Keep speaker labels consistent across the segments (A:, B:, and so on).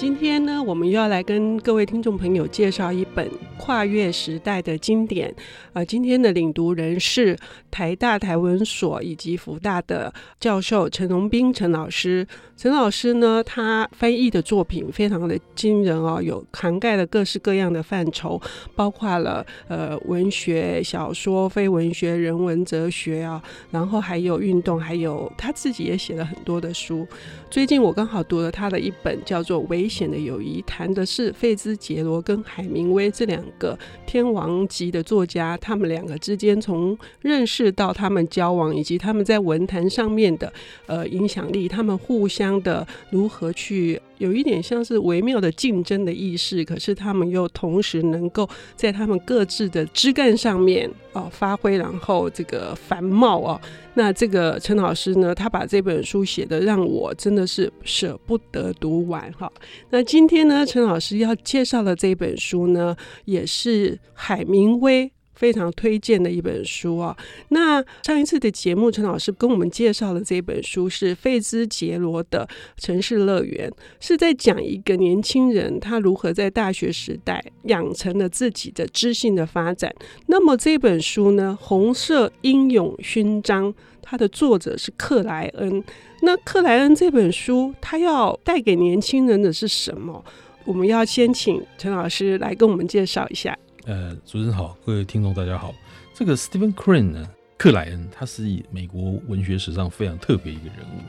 A: 今天呢，我们又要来跟各位听众朋友介绍一本跨越时代的经典。呃，今天的领读人是台大台文所以及福大的教授陈荣斌陈老师。陈老师呢，他翻译的作品非常的惊人哦，有涵盖了各式各样的范畴，包括了呃文学、小说、非文学、人文、哲学啊，然后还有运动，还有他自己也写了很多的书。最近我刚好读了他的一本叫做《危险的友谊》，谈的是费兹杰罗跟海明威这两个天王级的作家，他们两个之间从认识到他们交往，以及他们在文坛上面的呃影响力，他们互相的如何去。有一点像是微妙的竞争的意识，可是他们又同时能够在他们各自的枝干上面哦发挥，然后这个繁茂哦。那这个陈老师呢，他把这本书写的让我真的是舍不得读完哈。那今天呢，陈老师要介绍的这本书呢，也是海明威。非常推荐的一本书啊！那上一次的节目，陈老师跟我们介绍的这本书是费兹杰罗的《城市乐园》，是在讲一个年轻人他如何在大学时代养成了自己的知性的发展。那么这本书呢，《红色英勇勋章》，它的作者是克莱恩。那克莱恩这本书，他要带给年轻人的是什么？我们要先请陈老师来跟我们介绍一下。
B: 呃，主持人好，各位听众大家好。这个 Stephen Crane 呢，克莱恩，他是美国文学史上非常特别一个人物。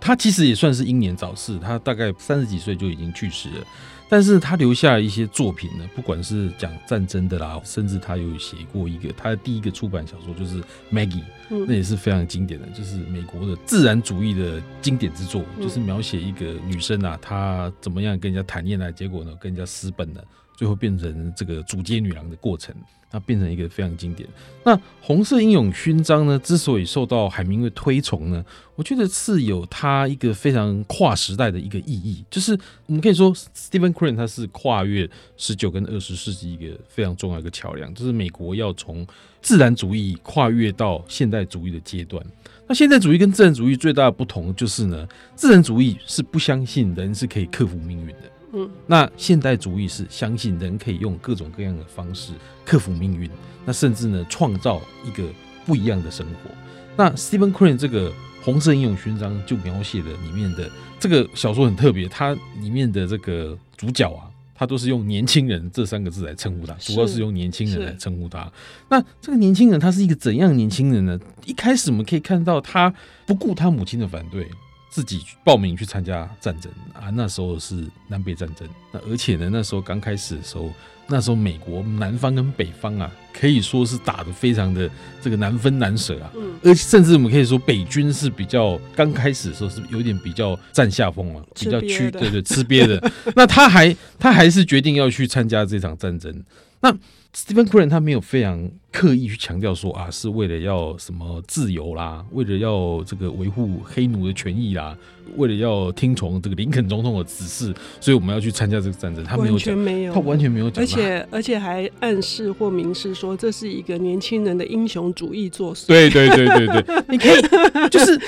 B: 他其实也算是英年早逝，他大概三十几岁就已经去世了。但是他留下一些作品呢，不管是讲战争的啦，甚至他有写过一个他的第一个出版小说就是 Maggie，那也是非常经典的，就是美国的自然主义的经典之作，就是描写一个女生啊，她怎么样跟人家谈恋爱，结果呢跟人家私奔了。最后变成这个主街女郎的过程，那变成一个非常经典。那红色英勇勋章呢，之所以受到海明威推崇呢，我觉得是有它一个非常跨时代的一个意义。就是我们可以说，Stephen Crane 他是跨越十九跟二十世纪一个非常重要的一个桥梁，就是美国要从自然主义跨越到现代主义的阶段。那现代主义跟自然主义最大的不同就是呢，自然主义是不相信人是可以克服命运的。嗯，那现代主义是相信人可以用各种各样的方式克服命运，那甚至呢创造一个不一样的生活。那 Stephen Crane 这个红色英勇勋章就描写了里面的这个小说很特别，它里面的这个主角啊，他都是用年轻人这三个字来称呼他，主要是用年轻人来称呼他。那这个年轻人他是一个怎样年轻人呢？一开始我们可以看到他不顾他母亲的反对。自己报名去参加战争啊，那时候是南北战争。那而且呢，那时候刚开始的时候，那时候美国南方跟北方啊，可以说是打得非常的这个难分难舍啊。嗯。而且甚至我们可以说，北军是比较刚开始的时候是有点比较占下风啊，比较屈，对对，吃瘪的。那他还他还是决定要去参加这场战争。那 Stephen Crane 他没有非常刻意去强调说啊，是为了要什么自由啦，为了要这个维护黑奴的权益啦，为了要听从这个林肯总统的指示，所以我们要去参加这个战争。他没有全没有，他完全没有讲，
A: 而且而且还暗示或明示说这是一个年轻人的英雄主义作祟。
B: 对对对对对，你可以就是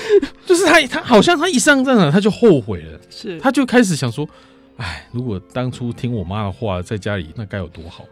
B: 就是他他好像他一上战场他就后悔了，是他就开始想说，哎，如果当初听我妈的话，在家里那该有多好。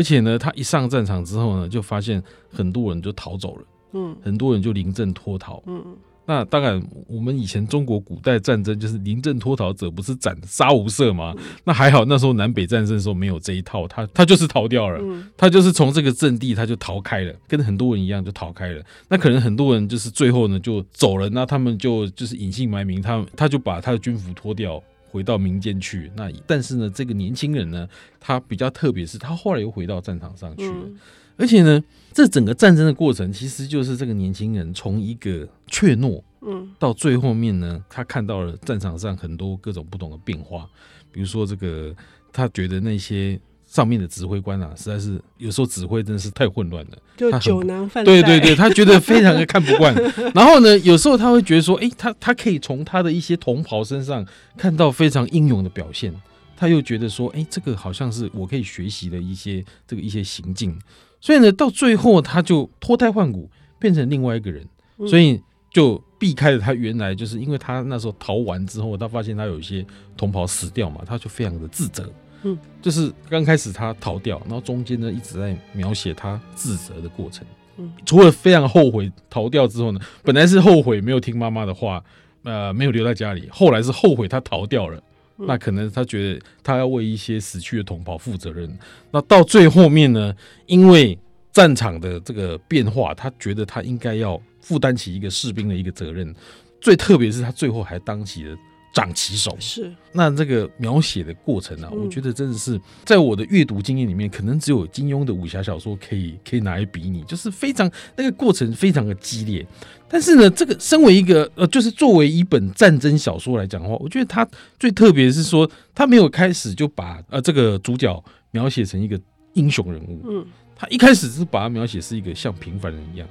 B: 而且呢，他一上战场之后呢，就发现很多人就逃走了，嗯，很多人就临阵脱逃，嗯，那当然，我们以前中国古代战争就是临阵脱逃者不是斩杀无赦吗？那还好，那时候南北战争的时候没有这一套，他他就是逃掉了，他就是从这个阵地他就逃开了，跟很多人一样就逃开了。那可能很多人就是最后呢就走了，那他们就就是隐姓埋名，他他就把他的军服脱掉。回到民间去，那但是呢，这个年轻人呢，他比较特别，是他后来又回到战场上去了，嗯、而且呢，这整个战争的过程，其实就是这个年轻人从一个怯懦，嗯，到最后面呢，他看到了战场上很多各种不同的变化，比如说这个，他觉得那些上面的指挥官啊，实在是有时候指挥真的是太混乱了，
A: 就酒囊饭袋。
B: 对对对，他觉得非常的看不惯。然后呢，有时候他会觉得说，哎，他他可以从他的一些同袍身上看到非常英勇的表现，他又觉得说，哎，这个好像是我可以学习的一些这个一些行径。所以呢，到最后他就脱胎换骨，变成另外一个人，所以就避开了他原来就是因为他那时候逃完之后，他发现他有一些同袍死掉嘛，他就非常的自责。嗯，就是刚开始他逃掉，然后中间呢一直在描写他自责的过程。嗯，除了非常后悔逃掉之后呢，本来是后悔没有听妈妈的话，呃，没有留在家里，后来是后悔他逃掉了。那可能他觉得他要为一些死去的同胞负责任。那到最后面呢，因为战场的这个变化，他觉得他应该要负担起一个士兵的一个责任。最特别是他最后还当起了。长旗手。
A: 是，
B: 那这个描写的过程啊，我觉得真的是在我的阅读经验里面，可能只有金庸的武侠小说可以可以拿来比拟，就是非常那个过程非常的激烈。但是呢，这个身为一个呃，就是作为一本战争小说来讲的话，我觉得它最特别的是说，他没有开始就把呃这个主角描写成一个英雄人物，嗯，他一开始是把他描写是一个像平凡人一样，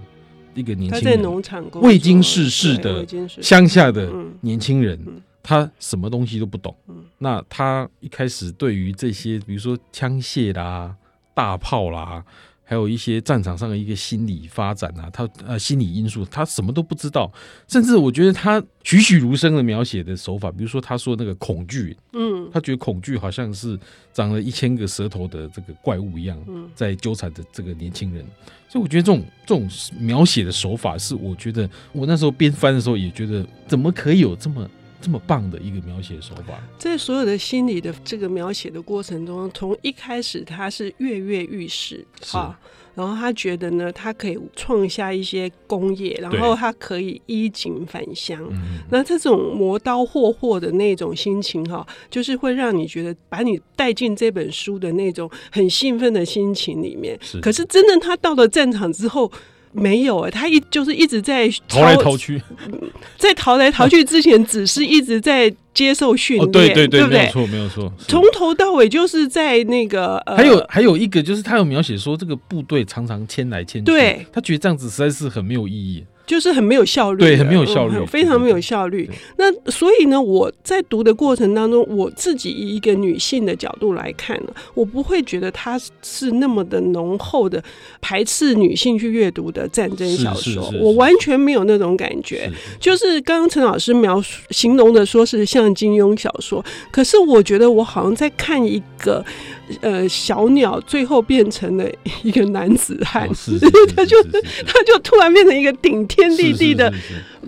B: 一个年轻人，
A: 在农场
B: 未经世事的乡下的年轻人。他什么东西都不懂，那他一开始对于这些，比如说枪械啦、大炮啦，还有一些战场上的一个心理发展啊，他呃心理因素，他什么都不知道。甚至我觉得他栩栩如生的描写的手法，比如说他说那个恐惧，嗯，他觉得恐惧好像是长了一千个舌头的这个怪物一样，在纠缠着这个年轻人。所以我觉得这种这种描写的手法，是我觉得我那时候边翻的时候也觉得，怎么可以有这么。这么棒的一个描写手法，
A: 在所有的心理的这个描写的过程中，从一开始他是跃跃欲试，啊，然后他觉得呢，他可以创下一些功业，然后他可以衣锦返乡。那这种磨刀霍霍的那种心情，哈，就是会让你觉得把你带进这本书的那种很兴奋的心情里面。是，可是真的他到了战场之后。没有哎，他一就是一直在
B: 逃来逃去，
A: 在逃来逃去之前，只是一直在接受训练，
B: 对对对，
A: 对不对？
B: 没有错，没有错，
A: 从头到尾就是在那个。呃、
B: 还有还有一个就是他有描写说，这个部队常常迁来迁去，对，他觉得这样子实在是很没有意义。
A: 就是很没有效率，
B: 对，很没有效率，嗯、
A: 非常没有效率。那所以呢，我在读的过程当中，我自己以一个女性的角度来看呢，我不会觉得它是那么的浓厚的排斥女性去阅读的战争小说，我完全没有那种感觉。就是刚刚陈老师描述形容的说是像金庸小说，可是我觉得我好像在看一个。呃，小鸟最后变成了一个男子汉，他就他就突然变成一个顶天立地的，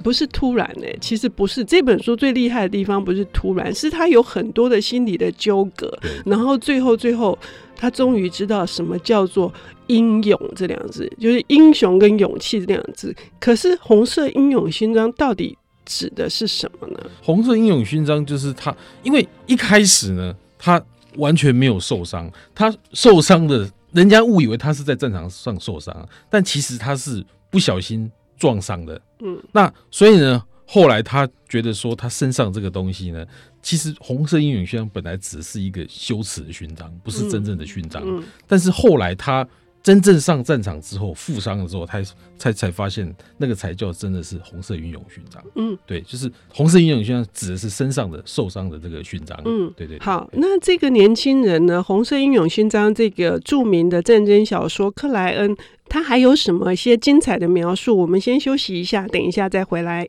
A: 不是突然呢、欸？其实不是，这本书最厉害的地方不是突然，是他有很多的心理的纠葛，然后最后最后他终于知道什么叫做英勇这两字，就是英雄跟勇气这两字。可是红色英勇勋章到底指的是什么呢？
B: 红色英勇勋章就是他，因为一开始呢，他。完全没有受伤，他受伤的，人家误以为他是在战场上受伤，但其实他是不小心撞伤的。嗯，那所以呢，后来他觉得说，他身上这个东西呢，其实红色英勇勋章本来只是一个羞耻的勋章，不是真正的勋章。嗯，但是后来他。真正上战场之后负伤了之后，他才才发现那个才叫真的是红色英勇勋章。嗯，对，就是红色英勇勋章指的是身上的受伤的这个勋章。嗯，对对，对。
A: 好，那这个年轻人呢？红色英勇勋章这个著名的战争小说克莱恩，他还有什么一些精彩的描述？我们先休息一下，等一下再回来。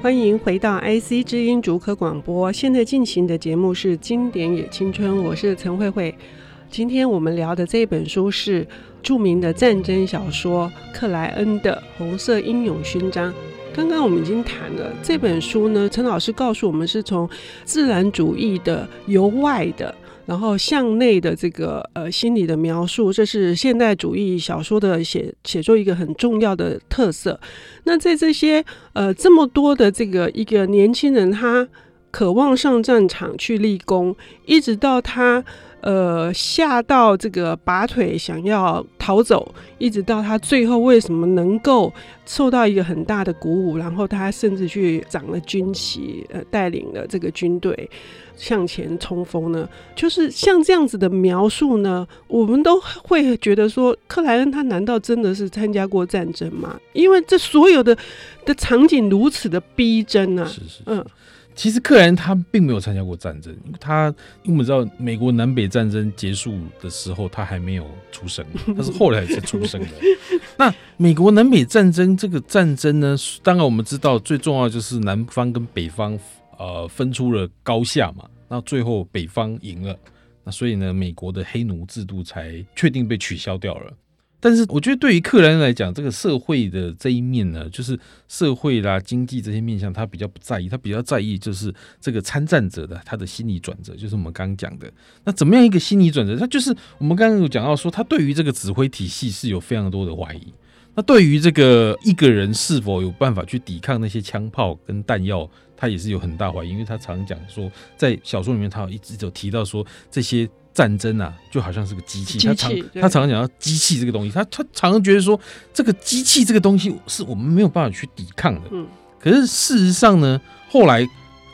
A: 欢迎回到 IC 知音竹科广播，现在进行的节目是《经典也青春》，我是陈慧慧。今天我们聊的这本书是著名的战争小说克莱恩的《红色英勇勋章》。刚刚我们已经谈了这本书呢，陈老师告诉我们是从自然主义的由外的。然后向内的这个呃心理的描述，这是现代主义小说的写写作一个很重要的特色。那在这些呃这么多的这个一个年轻人，他渴望上战场去立功，一直到他呃吓到这个拔腿想要逃走，一直到他最后为什么能够受到一个很大的鼓舞，然后他甚至去掌了军旗，呃，带领了这个军队向前冲锋呢？就是像这样子的描述呢，我们都会觉得说，克莱恩他难道真的是参加过战争吗？因为这所有的的场景如此的逼真啊！
B: 是是，是，嗯。其实克莱恩他并没有参加过战争，因为他因为我们知道美国南北战争结束的时候，他还没有出生，他是后来才出生的。那美国南北战争这个战争呢，当然我们知道最重要就是南方跟北方呃分出了高下嘛，那最后北方赢了，那所以呢，美国的黑奴制度才确定被取消掉了。但是我觉得，对于克莱恩来讲，这个社会的这一面呢，就是社会啦、经济这些面向，他比较不在意，他比较在意就是这个参战者的他的心理转折，就是我们刚刚讲的。那怎么样一个心理转折？他就是我们刚刚有讲到说，他对于这个指挥体系是有非常多的怀疑。那对于这个一个人是否有办法去抵抗那些枪炮跟弹药，他也是有很大怀疑，因为他常讲说，在小说里面他有一直有提到说这些。战争啊，就好像是个机器。他常他常常讲到机器这个东西，他他常常觉得说，这个机器这个东西是我们没有办法去抵抗的。嗯，可是事实上呢，后来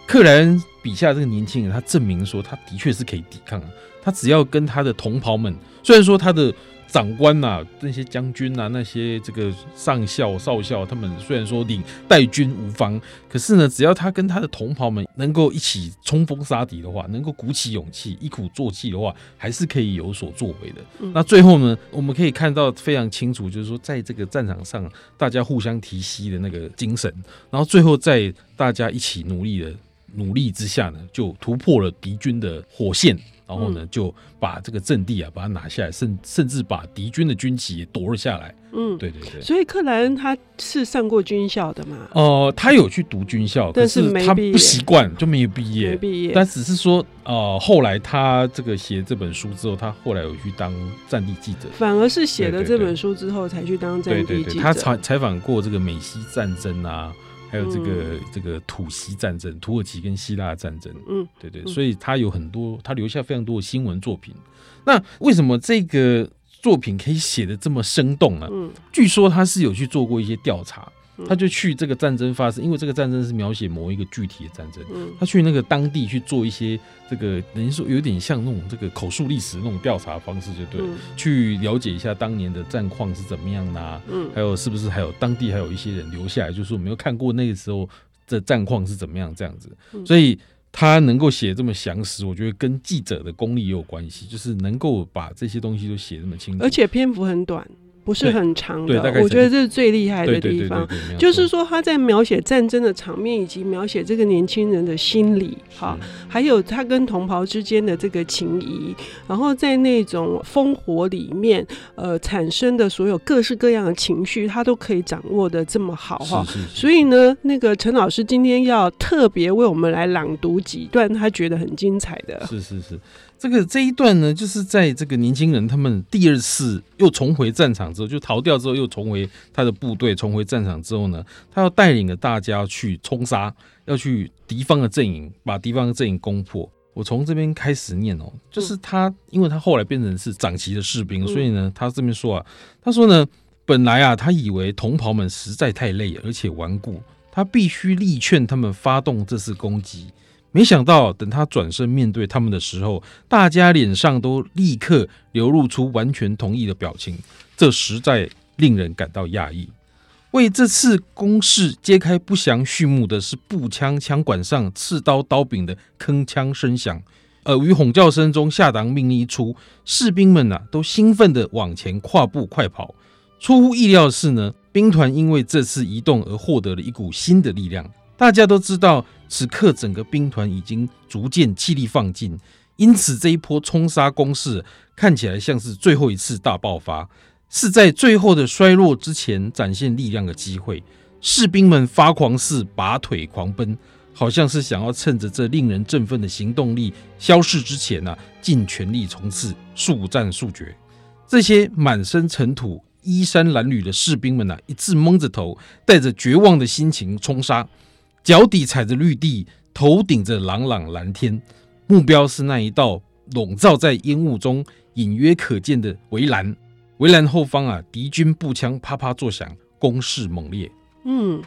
B: 克莱恩笔下这个年轻人，他证明说，他的确是可以抵抗的。他只要跟他的同袍们，虽然说他的。长官呐、啊，那些将军呐、啊，那些这个上校、少校，他们虽然说领带军无方，可是呢，只要他跟他的同袍们能够一起冲锋杀敌的话，能够鼓起勇气、一鼓作气的话，还是可以有所作为的。嗯、那最后呢，我们可以看到非常清楚，就是说，在这个战场上，大家互相提携的那个精神，然后最后在大家一起努力的努力之下呢，就突破了敌军的火线。然后呢，就把这个阵地啊，把它拿下来，甚甚至把敌军的军旗也夺了下来。嗯，对对对。
A: 所以克莱恩他是上过军校的嘛？
B: 哦、呃，他有去读军校，
A: 但是
B: 他不习惯，就没有毕业。
A: 没毕业。
B: 但只是说，呃，后来他这个写这本书之后，他后来有去当战地记者。
A: 反而是写了这本书之后，才去当战地记者。对对对，
B: 他采采访过这个美西战争啊。还有这个这个土西战争，土耳其跟希腊战争，嗯，对对，所以他有很多，他留下非常多的新闻作品。那为什么这个作品可以写的这么生动呢？嗯，据说他是有去做过一些调查。他就去这个战争发生，因为这个战争是描写某一个具体的战争。他去那个当地去做一些这个，等于说有点像那种这个口述历史那种调查方式，就对了，去了解一下当年的战况是怎么样的，嗯，还有是不是还有当地还有一些人留下来，就是我没有看过那个时候的战况是怎么样这样子。所以他能够写这么详实，我觉得跟记者的功力也有关系，就是能够把这些东西都写这么清楚，
A: 而且篇幅很短。不是很长的，我觉得这是最厉害的地方，就是说他在描写战争的场面，以及描写这个年轻人的心理，哈，还有他跟同袍之间的这个情谊，然后在那种烽火里面，呃，产生的所有各式各样的情绪，他都可以掌握的这么好，哈。所以呢，那个陈老师今天要特别为我们来朗读几段他觉得很精彩的，
B: 是是是。这个这一段呢，就是在这个年轻人他们第二次又重回战场之后，就逃掉之后又重回他的部队，重回战场之后呢，他要带领着大家去冲杀，要去敌方的阵营，把敌方的阵营攻破。我从这边开始念哦，就是他，因为他后来变成是长旗的士兵，所以呢，他这边说啊，他说呢，本来啊，他以为同袍们实在太累而且顽固，他必须力劝他们发动这次攻击。没想到，等他转身面对他们的时候，大家脸上都立刻流露出完全同意的表情，这实在令人感到讶异。为这次攻势揭开不祥序幕的是步枪枪管上刺刀刀柄的铿锵声响，而与吼叫声中，下达命令一出，士兵们呐、都兴奋地往前跨步快跑。出乎意料的是呢，兵团因为这次移动而获得了一股新的力量。大家都知道，此刻整个兵团已经逐渐气力放尽，因此这一波冲杀攻势看起来像是最后一次大爆发，是在最后的衰弱之前展现力量的机会。士兵们发狂似拔腿狂奔，好像是想要趁着这令人振奋的行动力消逝之前呢、尽全力冲刺，速战速决。这些满身尘土、衣衫褴褛的士兵们呢、一致蒙着头，带着绝望的心情冲杀。脚底踩着绿地，头顶着朗朗蓝天，目标是那一道笼罩在烟雾中，隐约可见的围栏。围栏后方啊，敌军步枪啪啪作响，攻势猛烈。
A: 嗯，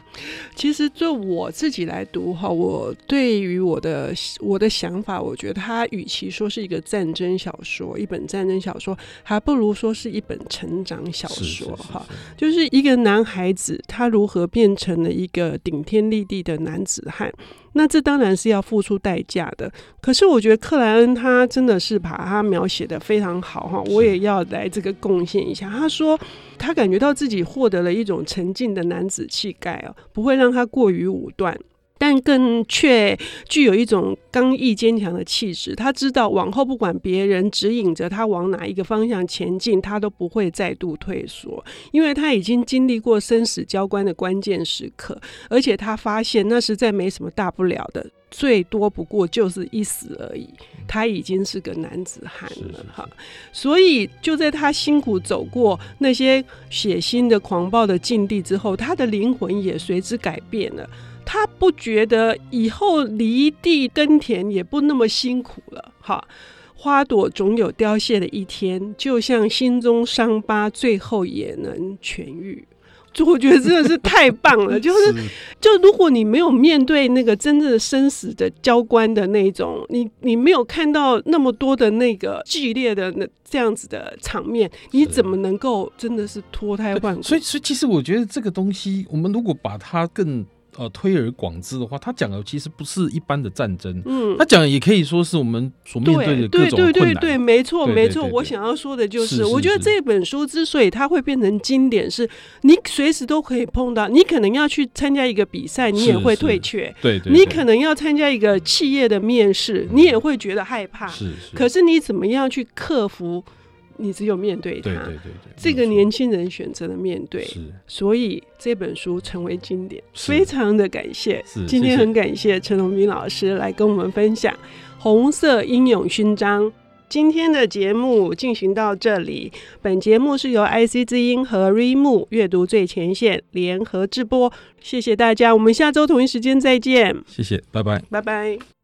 A: 其实就我自己来读哈，我对于我的我的想法，我觉得它与其说是一个战争小说，一本战争小说，还不如说是一本成长小说哈。就是一个男孩子他如何变成了一个顶天立地的男子汉。那这当然是要付出代价的，可是我觉得克莱恩他真的是把他描写的非常好哈，我也要来这个贡献一下。他说他感觉到自己获得了一种沉静的男子气概哦，不会让他过于武断。但更却具有一种刚毅坚强的气质。他知道往后不管别人指引着他往哪一个方向前进，他都不会再度退缩，因为他已经经历过生死交关的关键时刻，而且他发现那实在没什么大不了的，最多不过就是一死而已。他已经是个男子汉了哈，所以就在他辛苦走过那些血腥的狂暴的境地之后，他的灵魂也随之改变了。他不觉得以后犁地耕田也不那么辛苦了，哈，花朵总有凋谢的一天，就像心中伤疤最后也能痊愈。就我觉得真的是太棒了，就是就如果你没有面对那个真正的生死的交关的那种，你你没有看到那么多的那个剧烈的那这样子的场面，你怎么能够真的是脱胎换骨？
B: 所以，所以其实我觉得这个东西，我们如果把它更。呃，推而广之的话，他讲的其实不是一般的战争，嗯，他讲的也可以说是我们所面对的各种困难。对对对对，
A: 没错没错。我想要说的就是我觉得这本书之所以它会变成经典，是你随时都可以碰到。你可能要去参加一个比赛，你也会退却；对对，你可能要参加一个企业的面试，你也会觉得害怕。是是。可是你怎么样去克服？你只有面对他，对对对对，这个年轻人选择了面对，是，所以这本书成为经典，非常的感谢。是，今天很感谢陈龙斌老师来跟我们分享《红色英勇勋章》。今天的节目进行到这里，本节目是由 IC 之音和 Readmoo 阅读最前线联合制播，谢谢大家，我们下周同一时间再见。
B: 谢谢，拜拜，
A: 拜拜。